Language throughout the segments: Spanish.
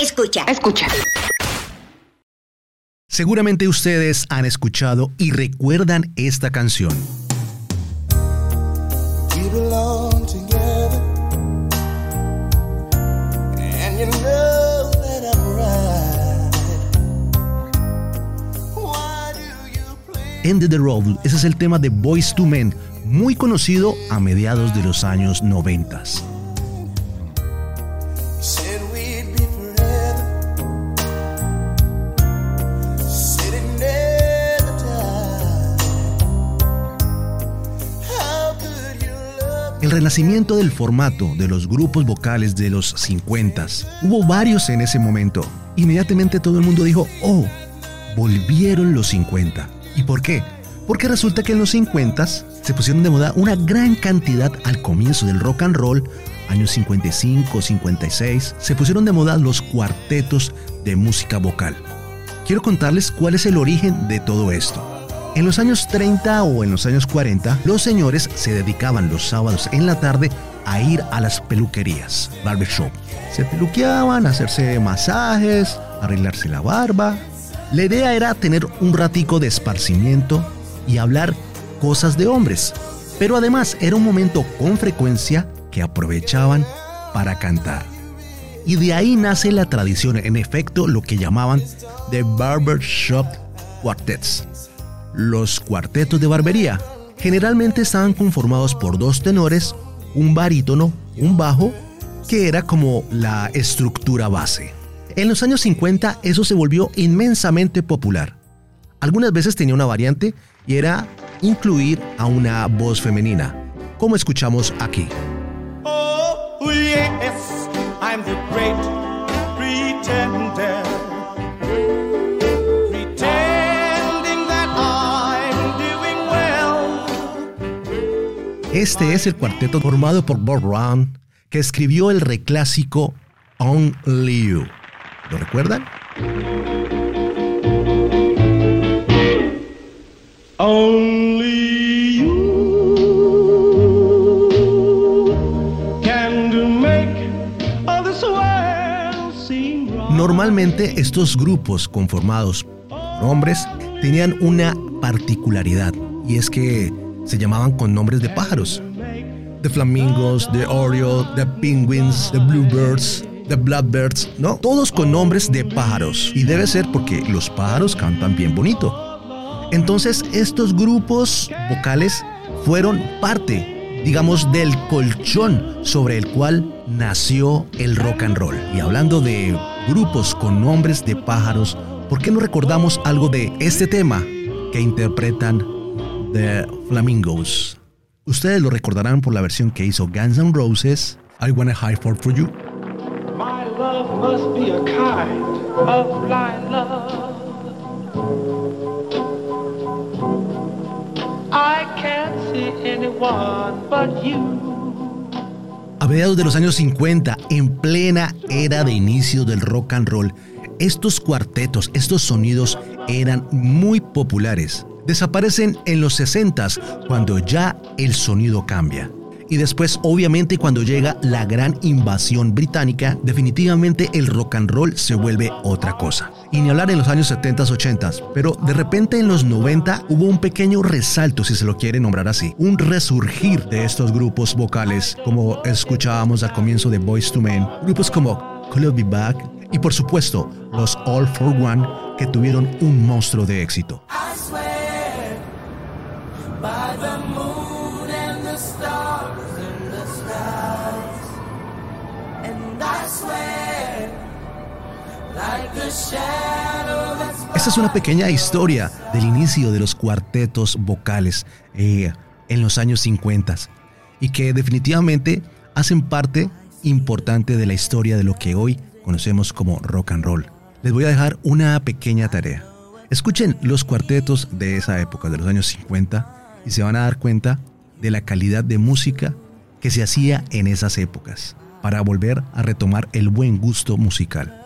Escucha, escucha. Seguramente ustedes han escuchado y recuerdan esta canción. End the Road, ese es el tema de Boys to Men, muy conocido a mediados de los años 90. El renacimiento del formato de los grupos vocales de los 50 hubo varios en ese momento. Inmediatamente todo el mundo dijo, oh, volvieron los 50. ¿Y por qué? Porque resulta que en los 50 se pusieron de moda una gran cantidad al comienzo del rock and roll, años 55, 56, se pusieron de moda los cuartetos de música vocal. Quiero contarles cuál es el origen de todo esto. En los años 30 o en los años 40, los señores se dedicaban los sábados en la tarde a ir a las peluquerías, barbershop. Se peluqueaban, hacerse masajes, arreglarse la barba. La idea era tener un ratico de esparcimiento y hablar cosas de hombres. Pero además era un momento con frecuencia que aprovechaban para cantar. Y de ahí nace la tradición, en efecto, lo que llamaban The Barbershop Quartets los cuartetos de barbería generalmente estaban conformados por dos tenores, un barítono, un bajo, que era como la estructura base. En los años 50 eso se volvió inmensamente popular. Algunas veces tenía una variante y era incluir a una voz femenina, como escuchamos aquí. Oh, yes, I'm the great pretender. Este es el cuarteto formado por Bob Brown, que escribió el reclásico Only You. ¿Lo recuerdan? Only you can make Normalmente estos grupos conformados por hombres tenían una particularidad y es que se llamaban con nombres de pájaros. The Flamingos, The Oriole, The Penguins, The Bluebirds, The Blackbirds, ¿no? Todos con nombres de pájaros. Y debe ser porque los pájaros cantan bien bonito. Entonces estos grupos vocales fueron parte, digamos, del colchón sobre el cual nació el rock and roll. Y hablando de grupos con nombres de pájaros, ¿por qué no recordamos algo de este tema que interpretan The Flamingos. Ustedes lo recordarán por la versión que hizo Guns N' Roses, I Wanna High For For You. Love must be a kind of blind love. A mediados de los años 50, en plena era de inicio del rock and roll, estos cuartetos, estos sonidos eran muy populares desaparecen en los 60 cuando ya el sonido cambia. Y después, obviamente, cuando llega la gran invasión británica, definitivamente el rock and roll se vuelve otra cosa. Y ni hablar en los años 70, 80, pero de repente en los 90 hubo un pequeño resalto, si se lo quiere nombrar así, un resurgir de estos grupos vocales, como escuchábamos al comienzo de Boys to Men, grupos como Call Be Back y por supuesto los All for One que tuvieron un monstruo de éxito. Esta es una pequeña historia del inicio de los cuartetos vocales eh, en los años 50 y que definitivamente hacen parte importante de la historia de lo que hoy conocemos como rock and roll. Les voy a dejar una pequeña tarea. Escuchen los cuartetos de esa época, de los años 50, y se van a dar cuenta de la calidad de música que se hacía en esas épocas, para volver a retomar el buen gusto musical.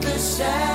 the sad.